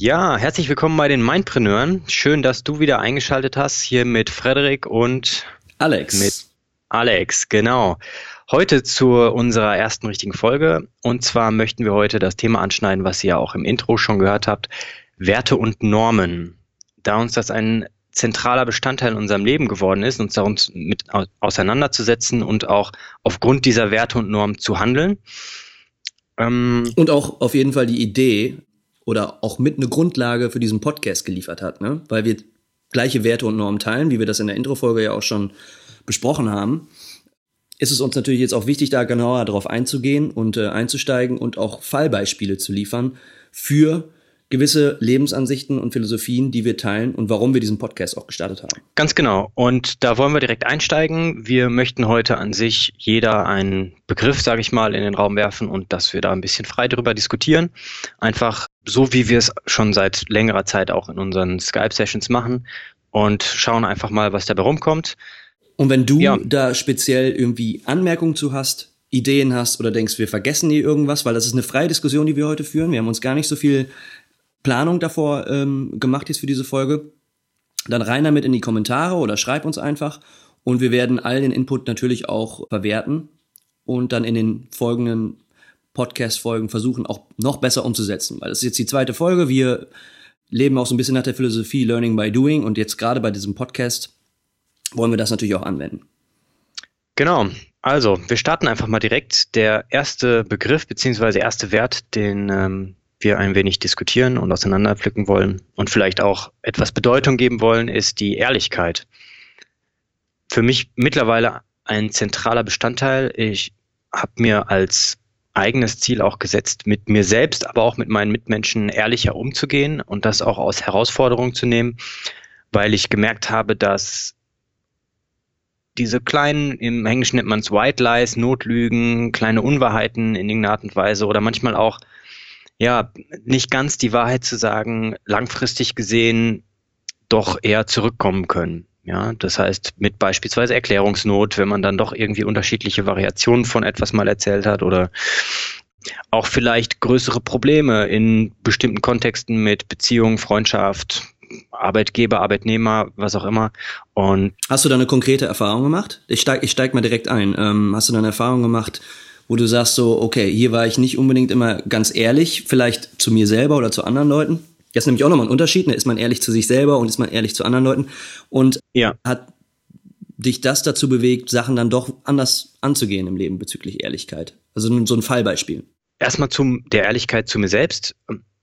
Ja, herzlich willkommen bei den Mindpreneuren. Schön, dass du wieder eingeschaltet hast, hier mit Frederik und Alex. Mit Alex, genau. Heute zu unserer ersten richtigen Folge. Und zwar möchten wir heute das Thema anschneiden, was ihr ja auch im Intro schon gehört habt. Werte und Normen. Da uns das ein zentraler Bestandteil in unserem Leben geworden ist, uns darum mit auseinanderzusetzen und auch aufgrund dieser Werte und Normen zu handeln. Ähm, und auch auf jeden Fall die Idee, oder auch mit eine Grundlage für diesen Podcast geliefert hat, ne? weil wir gleiche Werte und Normen teilen, wie wir das in der Introfolge ja auch schon besprochen haben, ist es uns natürlich jetzt auch wichtig, da genauer darauf einzugehen und äh, einzusteigen und auch Fallbeispiele zu liefern für gewisse Lebensansichten und Philosophien, die wir teilen und warum wir diesen Podcast auch gestartet haben. Ganz genau. Und da wollen wir direkt einsteigen. Wir möchten heute an sich jeder einen Begriff, sage ich mal, in den Raum werfen und dass wir da ein bisschen frei darüber diskutieren. Einfach so, wie wir es schon seit längerer Zeit auch in unseren Skype-Sessions machen und schauen einfach mal, was dabei rumkommt. Und wenn du ja. da speziell irgendwie Anmerkungen zu hast, Ideen hast oder denkst, wir vergessen hier irgendwas, weil das ist eine freie Diskussion, die wir heute führen. Wir haben uns gar nicht so viel Planung davor ähm, gemacht jetzt für diese Folge, dann rein damit in die Kommentare oder schreib uns einfach und wir werden all den Input natürlich auch verwerten und dann in den folgenden Podcast-Folgen versuchen auch noch besser umzusetzen, weil das ist jetzt die zweite Folge. Wir leben auch so ein bisschen nach der Philosophie Learning by Doing und jetzt gerade bei diesem Podcast wollen wir das natürlich auch anwenden. Genau. Also, wir starten einfach mal direkt. Der erste Begriff beziehungsweise erste Wert, den ähm, wir ein wenig diskutieren und auseinanderpflücken wollen und vielleicht auch etwas Bedeutung geben wollen, ist die Ehrlichkeit. Für mich mittlerweile ein zentraler Bestandteil. Ich habe mir als eigenes Ziel auch gesetzt, mit mir selbst, aber auch mit meinen Mitmenschen ehrlicher umzugehen und das auch aus Herausforderung zu nehmen, weil ich gemerkt habe, dass diese kleinen, im Englischen nennt man es White Lies, Notlügen, kleine Unwahrheiten in irgendeiner Art und Weise oder manchmal auch ja, nicht ganz die Wahrheit zu sagen, langfristig gesehen doch eher zurückkommen können. Ja, das heißt, mit beispielsweise Erklärungsnot, wenn man dann doch irgendwie unterschiedliche Variationen von etwas mal erzählt hat oder auch vielleicht größere Probleme in bestimmten Kontexten mit Beziehung, Freundschaft, Arbeitgeber, Arbeitnehmer, was auch immer. Und hast du da eine konkrete Erfahrung gemacht? Ich steig, ich steig mal direkt ein. Ähm, hast du da eine Erfahrung gemacht, wo du sagst so, okay, hier war ich nicht unbedingt immer ganz ehrlich, vielleicht zu mir selber oder zu anderen Leuten. Das ist nämlich auch nochmal ein Unterschied, ne? ist man ehrlich zu sich selber und ist man ehrlich zu anderen Leuten. Und ja. hat dich das dazu bewegt, Sachen dann doch anders anzugehen im Leben bezüglich Ehrlichkeit? Also so ein Fallbeispiel. Erstmal zum der Ehrlichkeit zu mir selbst.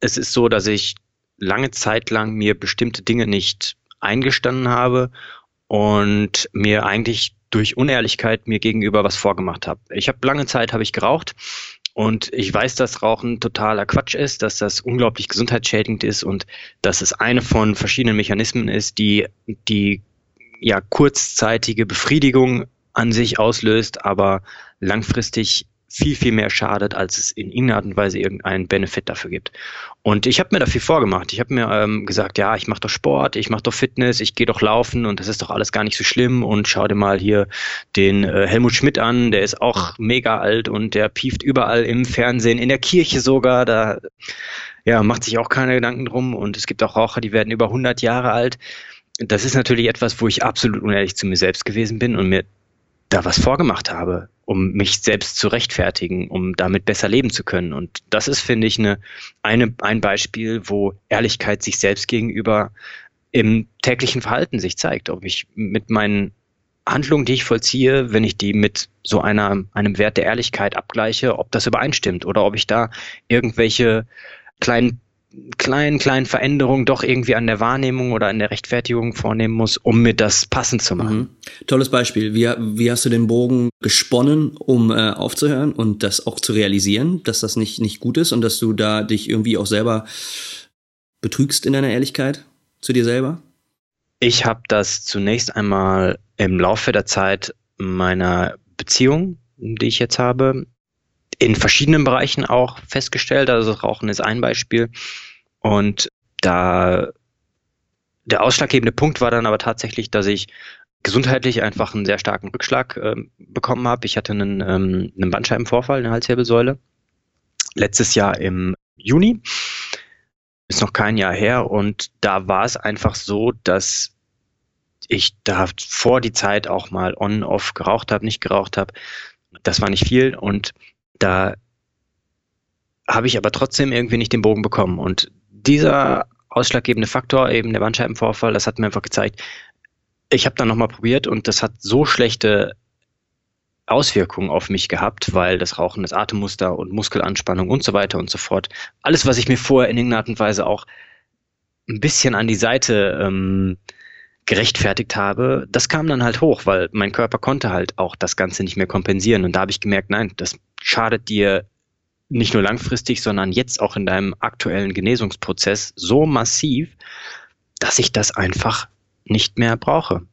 Es ist so, dass ich lange Zeit lang mir bestimmte Dinge nicht eingestanden habe und mir eigentlich durch Unehrlichkeit mir gegenüber was vorgemacht habe. Ich habe lange Zeit habe ich geraucht und ich weiß, dass Rauchen totaler Quatsch ist, dass das unglaublich gesundheitsschädigend ist und dass es eine von verschiedenen Mechanismen ist, die die ja kurzzeitige Befriedigung an sich auslöst, aber langfristig viel, viel mehr schadet, als es in irgendeiner Art und Weise irgendeinen Benefit dafür gibt. Und ich habe mir da viel vorgemacht. Ich habe mir ähm, gesagt, ja, ich mache doch Sport, ich mache doch Fitness, ich gehe doch laufen und das ist doch alles gar nicht so schlimm. Und schau dir mal hier den äh, Helmut Schmidt an, der ist auch mega alt und der pieft überall im Fernsehen, in der Kirche sogar. Da ja, macht sich auch keine Gedanken drum. Und es gibt auch Raucher, die werden über 100 Jahre alt. Das ist natürlich etwas, wo ich absolut unehrlich zu mir selbst gewesen bin und mir da was vorgemacht habe, um mich selbst zu rechtfertigen, um damit besser leben zu können. Und das ist, finde ich, eine, eine, ein Beispiel, wo Ehrlichkeit sich selbst gegenüber im täglichen Verhalten sich zeigt. Ob ich mit meinen Handlungen, die ich vollziehe, wenn ich die mit so einer, einem Wert der Ehrlichkeit abgleiche, ob das übereinstimmt oder ob ich da irgendwelche kleinen kleinen, kleinen Veränderungen doch irgendwie an der Wahrnehmung oder an der Rechtfertigung vornehmen muss, um mir das passend zu machen. Mhm. Tolles Beispiel. Wie, wie hast du den Bogen gesponnen, um äh, aufzuhören und das auch zu realisieren, dass das nicht, nicht gut ist und dass du da dich irgendwie auch selber betrügst in deiner Ehrlichkeit zu dir selber? Ich habe das zunächst einmal im Laufe der Zeit meiner Beziehung, die ich jetzt habe, in verschiedenen Bereichen auch festgestellt. Also Rauchen ist ein Beispiel. Und da der ausschlaggebende Punkt war dann aber tatsächlich, dass ich gesundheitlich einfach einen sehr starken Rückschlag äh, bekommen habe. Ich hatte einen, ähm, einen Bandscheibenvorfall, eine Halswirbelsäule. Letztes Jahr im Juni. Ist noch kein Jahr her. Und da war es einfach so, dass ich da vor die Zeit auch mal on-off geraucht habe, nicht geraucht habe. Das war nicht viel. Und da habe ich aber trotzdem irgendwie nicht den Bogen bekommen. Und dieser ausschlaggebende Faktor, eben der Bandscheibenvorfall, das hat mir einfach gezeigt, ich habe dann nochmal probiert und das hat so schlechte Auswirkungen auf mich gehabt, weil das Rauchen, das Atemmuster und Muskelanspannung und so weiter und so fort, alles, was ich mir vorher in irgendeiner Art und Weise auch ein bisschen an die Seite ähm, gerechtfertigt habe, das kam dann halt hoch, weil mein Körper konnte halt auch das Ganze nicht mehr kompensieren. Und da habe ich gemerkt, nein, das schadet dir nicht nur langfristig, sondern jetzt auch in deinem aktuellen Genesungsprozess so massiv, dass ich das einfach nicht mehr brauche.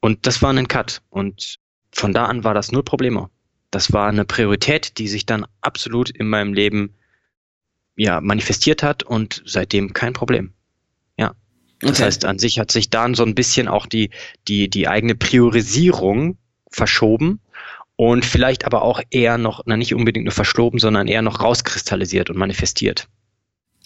Und das war ein Cut. Und von da an war das null Probleme. Das war eine Priorität, die sich dann absolut in meinem Leben ja, manifestiert hat und seitdem kein Problem. Ja. Das okay. heißt, an sich hat sich dann so ein bisschen auch die, die, die eigene Priorisierung verschoben und vielleicht aber auch eher noch, na nicht unbedingt nur verschloben, sondern eher noch rauskristallisiert und manifestiert.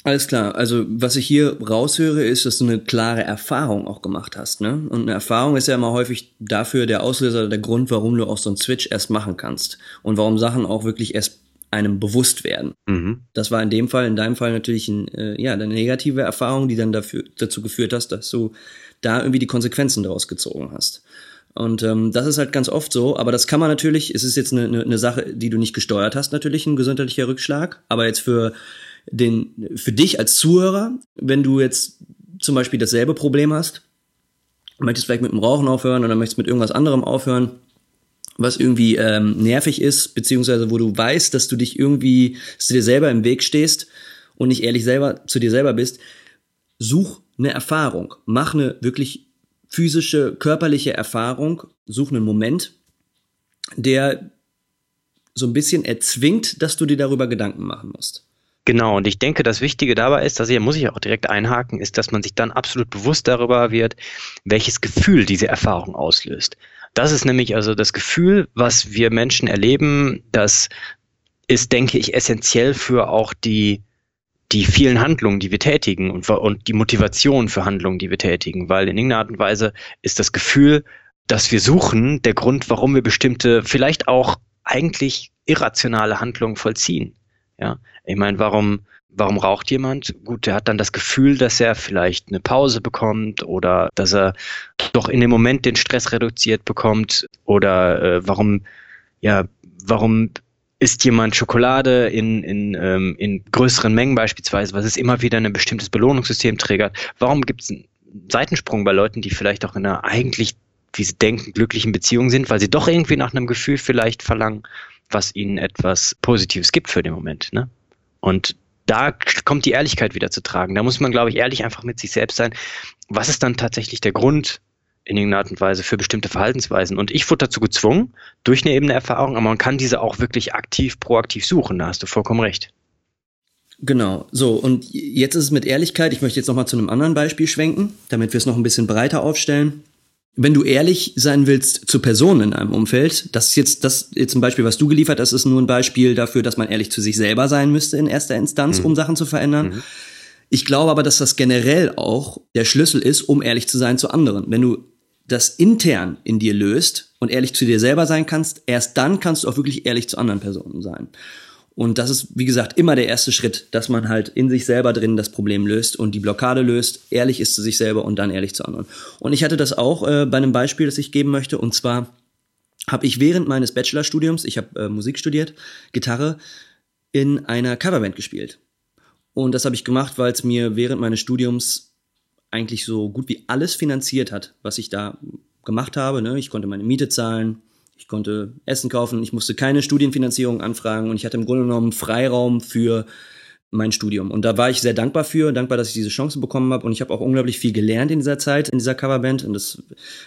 Alles klar. Also was ich hier raushöre, ist, dass du eine klare Erfahrung auch gemacht hast. Ne? Und eine Erfahrung ist ja immer häufig dafür der Auslöser, der Grund, warum du auch so einen Switch erst machen kannst und warum Sachen auch wirklich erst einem bewusst werden. Mhm. Das war in dem Fall, in deinem Fall natürlich ein, äh, ja, eine negative Erfahrung, die dann dafür, dazu geführt hast, dass du da irgendwie die Konsequenzen daraus gezogen hast. Und ähm, das ist halt ganz oft so, aber das kann man natürlich, es ist jetzt eine, eine, eine Sache, die du nicht gesteuert hast, natürlich ein gesundheitlicher Rückschlag, aber jetzt für den, für dich als Zuhörer, wenn du jetzt zum Beispiel dasselbe Problem hast, möchtest vielleicht mit dem Rauchen aufhören oder möchtest mit irgendwas anderem aufhören, was irgendwie ähm, nervig ist, beziehungsweise wo du weißt, dass du dich irgendwie, dass du dir selber im Weg stehst und nicht ehrlich selber zu dir selber bist, such eine Erfahrung, mach eine wirklich physische, körperliche Erfahrung, such einen Moment, der so ein bisschen erzwingt, dass du dir darüber Gedanken machen musst. Genau, und ich denke, das Wichtige dabei ist, dass hier muss ich auch direkt einhaken, ist, dass man sich dann absolut bewusst darüber wird, welches Gefühl diese Erfahrung auslöst. Das ist nämlich also das Gefühl, was wir Menschen erleben, das ist, denke ich, essentiell für auch die die vielen Handlungen, die wir tätigen und, und die Motivation für Handlungen, die wir tätigen, weil in irgendeiner Art und Weise ist das Gefühl, dass wir suchen, der Grund, warum wir bestimmte, vielleicht auch eigentlich irrationale Handlungen vollziehen. Ja, ich meine, warum, warum raucht jemand? Gut, der hat dann das Gefühl, dass er vielleicht eine Pause bekommt oder dass er doch in dem Moment den Stress reduziert bekommt oder äh, warum, ja, warum isst jemand Schokolade in, in, ähm, in größeren Mengen beispielsweise, was es immer wieder ein bestimmtes Belohnungssystem triggert. Warum gibt es einen Seitensprung bei Leuten, die vielleicht auch in einer eigentlich, wie sie denken, glücklichen Beziehung sind, weil sie doch irgendwie nach einem Gefühl vielleicht verlangen, was ihnen etwas Positives gibt für den Moment. Ne? Und da kommt die Ehrlichkeit wieder zu tragen. Da muss man, glaube ich, ehrlich einfach mit sich selbst sein. Was ist dann tatsächlich der Grund, in irgendeiner Art und Weise für bestimmte Verhaltensweisen. Und ich wurde dazu gezwungen, durch eine ebene Erfahrung, aber man kann diese auch wirklich aktiv, proaktiv suchen, da hast du vollkommen recht. Genau, so, und jetzt ist es mit Ehrlichkeit, ich möchte jetzt nochmal zu einem anderen Beispiel schwenken, damit wir es noch ein bisschen breiter aufstellen. Wenn du ehrlich sein willst zu Personen in einem Umfeld, das ist jetzt, das jetzt ein Beispiel, was du geliefert hast, ist nur ein Beispiel dafür, dass man ehrlich zu sich selber sein müsste in erster Instanz, mhm. um Sachen zu verändern. Mhm. Ich glaube aber, dass das generell auch der Schlüssel ist, um ehrlich zu sein zu anderen. Wenn du das intern in dir löst und ehrlich zu dir selber sein kannst, erst dann kannst du auch wirklich ehrlich zu anderen Personen sein. Und das ist, wie gesagt, immer der erste Schritt, dass man halt in sich selber drin das Problem löst und die Blockade löst, ehrlich ist zu sich selber und dann ehrlich zu anderen. Und ich hatte das auch äh, bei einem Beispiel, das ich geben möchte. Und zwar habe ich während meines Bachelorstudiums, ich habe äh, Musik studiert, Gitarre, in einer Coverband gespielt. Und das habe ich gemacht, weil es mir während meines Studiums eigentlich so gut wie alles finanziert hat, was ich da gemacht habe. Ne? Ich konnte meine Miete zahlen, ich konnte Essen kaufen, ich musste keine Studienfinanzierung anfragen und ich hatte im Grunde genommen Freiraum für mein Studium. Und da war ich sehr dankbar für, dankbar, dass ich diese Chance bekommen habe. Und ich habe auch unglaublich viel gelernt in dieser Zeit, in dieser Coverband. Und das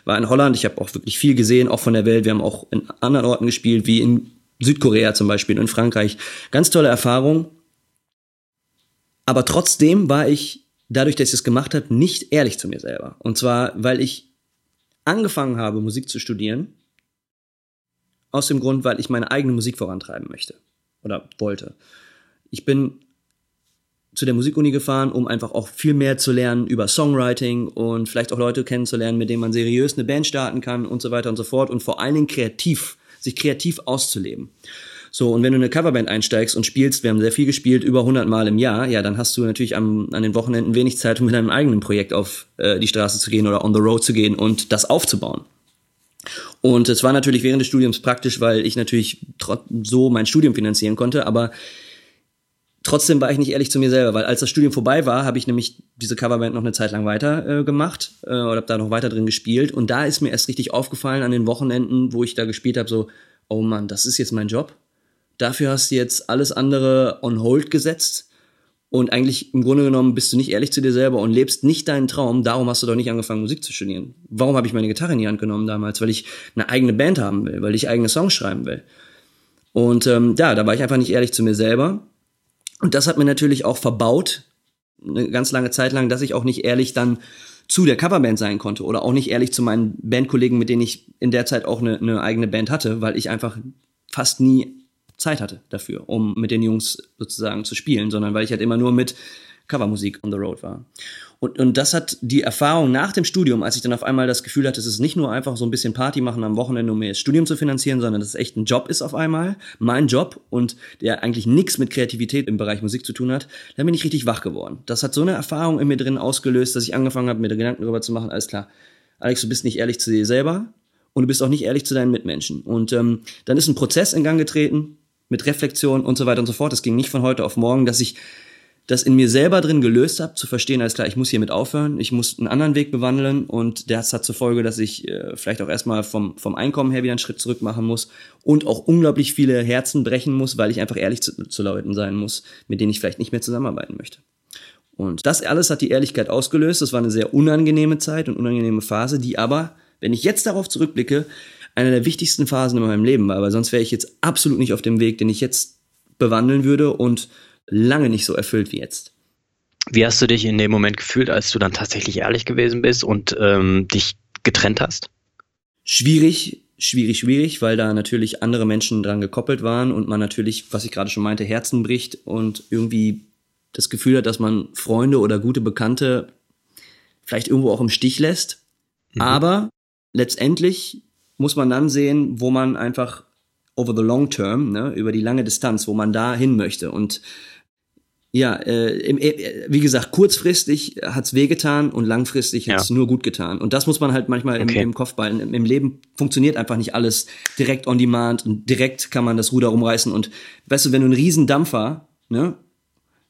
war in Holland. Ich habe auch wirklich viel gesehen, auch von der Welt. Wir haben auch in anderen Orten gespielt, wie in Südkorea zum Beispiel, in Frankreich. Ganz tolle Erfahrung. Aber trotzdem war ich, dadurch, dass ich es gemacht habe, nicht ehrlich zu mir selber. Und zwar, weil ich angefangen habe, Musik zu studieren, aus dem Grund, weil ich meine eigene Musik vorantreiben möchte oder wollte. Ich bin zu der Musikuni gefahren, um einfach auch viel mehr zu lernen über Songwriting und vielleicht auch Leute kennenzulernen, mit denen man seriös eine Band starten kann und so weiter und so fort und vor allen Dingen kreativ, sich kreativ auszuleben. So, und wenn du eine Coverband einsteigst und spielst, wir haben sehr viel gespielt, über 100 Mal im Jahr, ja, dann hast du natürlich am, an den Wochenenden wenig Zeit, um mit deinem eigenen Projekt auf äh, die Straße zu gehen oder on the road zu gehen und das aufzubauen. Und es war natürlich während des Studiums praktisch, weil ich natürlich so mein Studium finanzieren konnte, aber trotzdem war ich nicht ehrlich zu mir selber, weil als das Studium vorbei war, habe ich nämlich diese Coverband noch eine Zeit lang weiter äh, gemacht äh, oder habe da noch weiter drin gespielt und da ist mir erst richtig aufgefallen an den Wochenenden, wo ich da gespielt habe, so, oh Mann, das ist jetzt mein Job. Dafür hast du jetzt alles andere on hold gesetzt und eigentlich im Grunde genommen bist du nicht ehrlich zu dir selber und lebst nicht deinen Traum. Darum hast du doch nicht angefangen, Musik zu studieren. Warum habe ich meine Gitarre in die Hand genommen damals? Weil ich eine eigene Band haben will, weil ich eigene Songs schreiben will. Und ähm, ja, da war ich einfach nicht ehrlich zu mir selber. Und das hat mir natürlich auch verbaut, eine ganz lange Zeit lang, dass ich auch nicht ehrlich dann zu der Coverband sein konnte oder auch nicht ehrlich zu meinen Bandkollegen, mit denen ich in der Zeit auch eine, eine eigene Band hatte, weil ich einfach fast nie Zeit hatte dafür, um mit den Jungs sozusagen zu spielen, sondern weil ich halt immer nur mit Covermusik on the road war. Und, und das hat die Erfahrung nach dem Studium, als ich dann auf einmal das Gefühl hatte, es ist nicht nur einfach so ein bisschen Party machen am Wochenende, um mir das Studium zu finanzieren, sondern dass es echt ein Job ist auf einmal, mein Job und der eigentlich nichts mit Kreativität im Bereich Musik zu tun hat, dann bin ich richtig wach geworden. Das hat so eine Erfahrung in mir drin ausgelöst, dass ich angefangen habe, mir Gedanken darüber zu machen, alles klar, Alex, du bist nicht ehrlich zu dir selber und du bist auch nicht ehrlich zu deinen Mitmenschen. Und ähm, dann ist ein Prozess in Gang getreten, mit Reflexion und so weiter und so fort. Es ging nicht von heute auf morgen, dass ich das in mir selber drin gelöst habe, zu verstehen, alles klar, ich muss hiermit aufhören, ich muss einen anderen Weg bewandeln und das hat zur Folge, dass ich äh, vielleicht auch erstmal vom, vom Einkommen her wieder einen Schritt zurück machen muss und auch unglaublich viele Herzen brechen muss, weil ich einfach ehrlich zu, zu Leuten sein muss, mit denen ich vielleicht nicht mehr zusammenarbeiten möchte. Und das alles hat die Ehrlichkeit ausgelöst. Das war eine sehr unangenehme Zeit und unangenehme Phase, die aber, wenn ich jetzt darauf zurückblicke, eine der wichtigsten Phasen in meinem Leben war, weil sonst wäre ich jetzt absolut nicht auf dem Weg, den ich jetzt bewandeln würde und lange nicht so erfüllt wie jetzt. Wie hast du dich in dem Moment gefühlt, als du dann tatsächlich ehrlich gewesen bist und ähm, dich getrennt hast? Schwierig, schwierig, schwierig, weil da natürlich andere Menschen dran gekoppelt waren und man natürlich, was ich gerade schon meinte, Herzen bricht und irgendwie das Gefühl hat, dass man Freunde oder gute Bekannte vielleicht irgendwo auch im Stich lässt. Mhm. Aber letztendlich muss man dann sehen, wo man einfach over the long term, ne, über die lange Distanz, wo man da hin möchte. Und ja, äh, im, äh, wie gesagt, kurzfristig hat's wehgetan und langfristig ja. hat's nur gut getan. Und das muss man halt manchmal okay. im, im Kopf behalten. Im Leben funktioniert einfach nicht alles direkt on demand und direkt kann man das Ruder rumreißen. Und weißt du, wenn du einen riesen Dampfer, ne,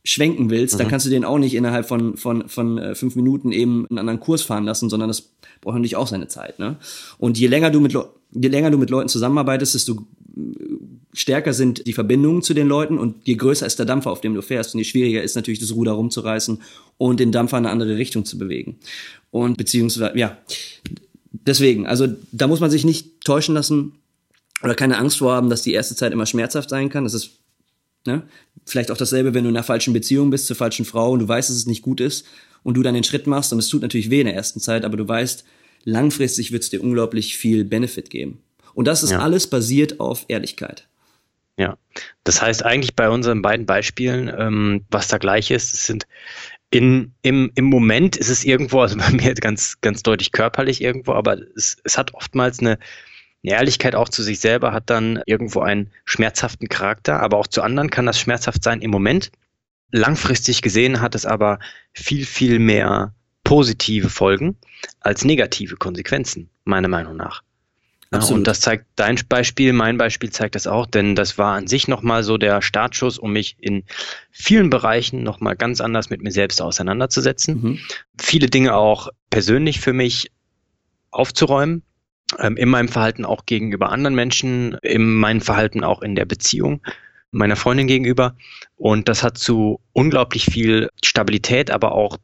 schwenken willst, mhm. dann kannst du den auch nicht innerhalb von, von, von äh, fünf Minuten eben einen anderen Kurs fahren lassen, sondern das braucht natürlich auch seine Zeit. Ne? Und je länger du mit je länger du mit Leuten zusammenarbeitest, desto äh, stärker sind die Verbindungen zu den Leuten und je größer ist der Dampfer, auf dem du fährst und je schwieriger ist natürlich das Ruder rumzureißen und den Dampfer in eine andere Richtung zu bewegen. Und beziehungsweise, ja, deswegen, also da muss man sich nicht täuschen lassen oder keine Angst vor haben, dass die erste Zeit immer schmerzhaft sein kann. Das ist ne, vielleicht auch dasselbe, wenn du in einer falschen Beziehung bist zur falschen Frau und du weißt, dass es nicht gut ist und du dann den Schritt machst und es tut natürlich weh in der ersten Zeit, aber du weißt, langfristig wird es dir unglaublich viel Benefit geben. Und das ist ja. alles basiert auf Ehrlichkeit. Ja, das heißt eigentlich bei unseren beiden Beispielen, ähm, was da gleich ist, es sind in, im, im Moment ist es irgendwo, also bei mir ganz, ganz deutlich körperlich irgendwo, aber es, es hat oftmals eine, eine Ehrlichkeit auch zu sich selber, hat dann irgendwo einen schmerzhaften Charakter, aber auch zu anderen kann das schmerzhaft sein im Moment. Langfristig gesehen hat es aber viel, viel mehr positive Folgen als negative Konsequenzen, meiner Meinung nach. Absolut. Und das zeigt dein Beispiel, mein Beispiel zeigt das auch, denn das war an sich nochmal so der Startschuss, um mich in vielen Bereichen nochmal ganz anders mit mir selbst auseinanderzusetzen. Mhm. Viele Dinge auch persönlich für mich aufzuräumen, in meinem Verhalten auch gegenüber anderen Menschen, in meinem Verhalten auch in der Beziehung meiner Freundin gegenüber. Und das hat zu unglaublich viel Stabilität, aber auch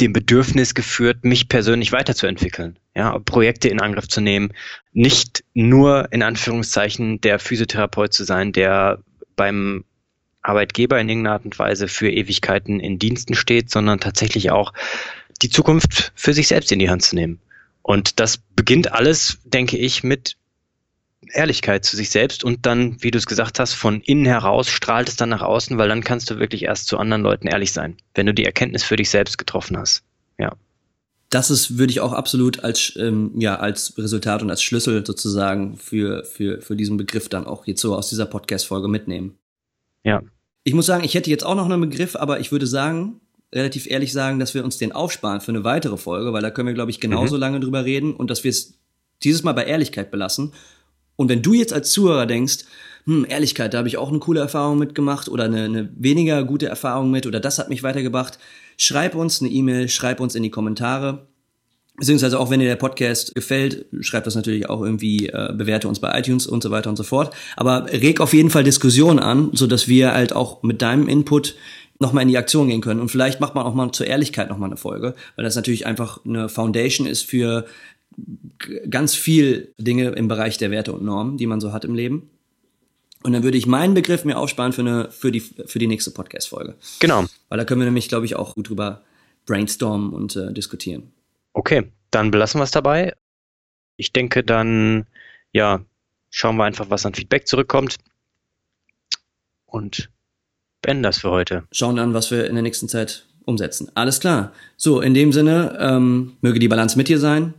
dem Bedürfnis geführt, mich persönlich weiterzuentwickeln, ja, Projekte in Angriff zu nehmen, nicht nur in Anführungszeichen der Physiotherapeut zu sein, der beim Arbeitgeber in irgendeiner Art und Weise für Ewigkeiten in Diensten steht, sondern tatsächlich auch die Zukunft für sich selbst in die Hand zu nehmen. Und das beginnt alles, denke ich, mit Ehrlichkeit zu sich selbst und dann, wie du es gesagt hast, von innen heraus strahlt es dann nach außen, weil dann kannst du wirklich erst zu anderen Leuten ehrlich sein, wenn du die Erkenntnis für dich selbst getroffen hast. Ja. Das ist, würde ich auch absolut als, ähm, ja, als Resultat und als Schlüssel sozusagen für, für, für diesen Begriff dann auch jetzt so aus dieser Podcast-Folge mitnehmen. Ja. Ich muss sagen, ich hätte jetzt auch noch einen Begriff, aber ich würde sagen, relativ ehrlich sagen, dass wir uns den aufsparen für eine weitere Folge, weil da können wir, glaube ich, genauso mhm. lange drüber reden und dass wir es dieses Mal bei Ehrlichkeit belassen und wenn du jetzt als Zuhörer denkst, hm, Ehrlichkeit, da habe ich auch eine coole Erfahrung mitgemacht oder eine, eine weniger gute Erfahrung mit oder das hat mich weitergebracht, schreib uns eine E-Mail, schreib uns in die Kommentare. Beziehungsweise auch wenn dir der Podcast gefällt, schreib das natürlich auch irgendwie, äh, bewerte uns bei iTunes und so weiter und so fort. Aber reg auf jeden Fall Diskussionen an, so dass wir halt auch mit deinem Input nochmal in die Aktion gehen können. Und vielleicht macht man auch mal zur Ehrlichkeit nochmal eine Folge, weil das natürlich einfach eine Foundation ist für ganz viel Dinge im Bereich der Werte und Normen, die man so hat im Leben. Und dann würde ich meinen Begriff mir aufsparen für, eine, für, die, für die nächste Podcast-Folge. Genau. Weil da können wir nämlich, glaube ich, auch gut drüber brainstormen und äh, diskutieren. Okay, dann belassen wir es dabei. Ich denke, dann, ja, schauen wir einfach, was an Feedback zurückkommt. Und beenden das für heute. Schauen dann, was wir in der nächsten Zeit umsetzen. Alles klar. So, in dem Sinne, ähm, möge die Balance mit dir sein.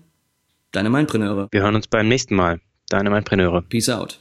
Deine Mindpreneure. Wir hören uns beim nächsten Mal. Deine Mindpreneure. Peace out.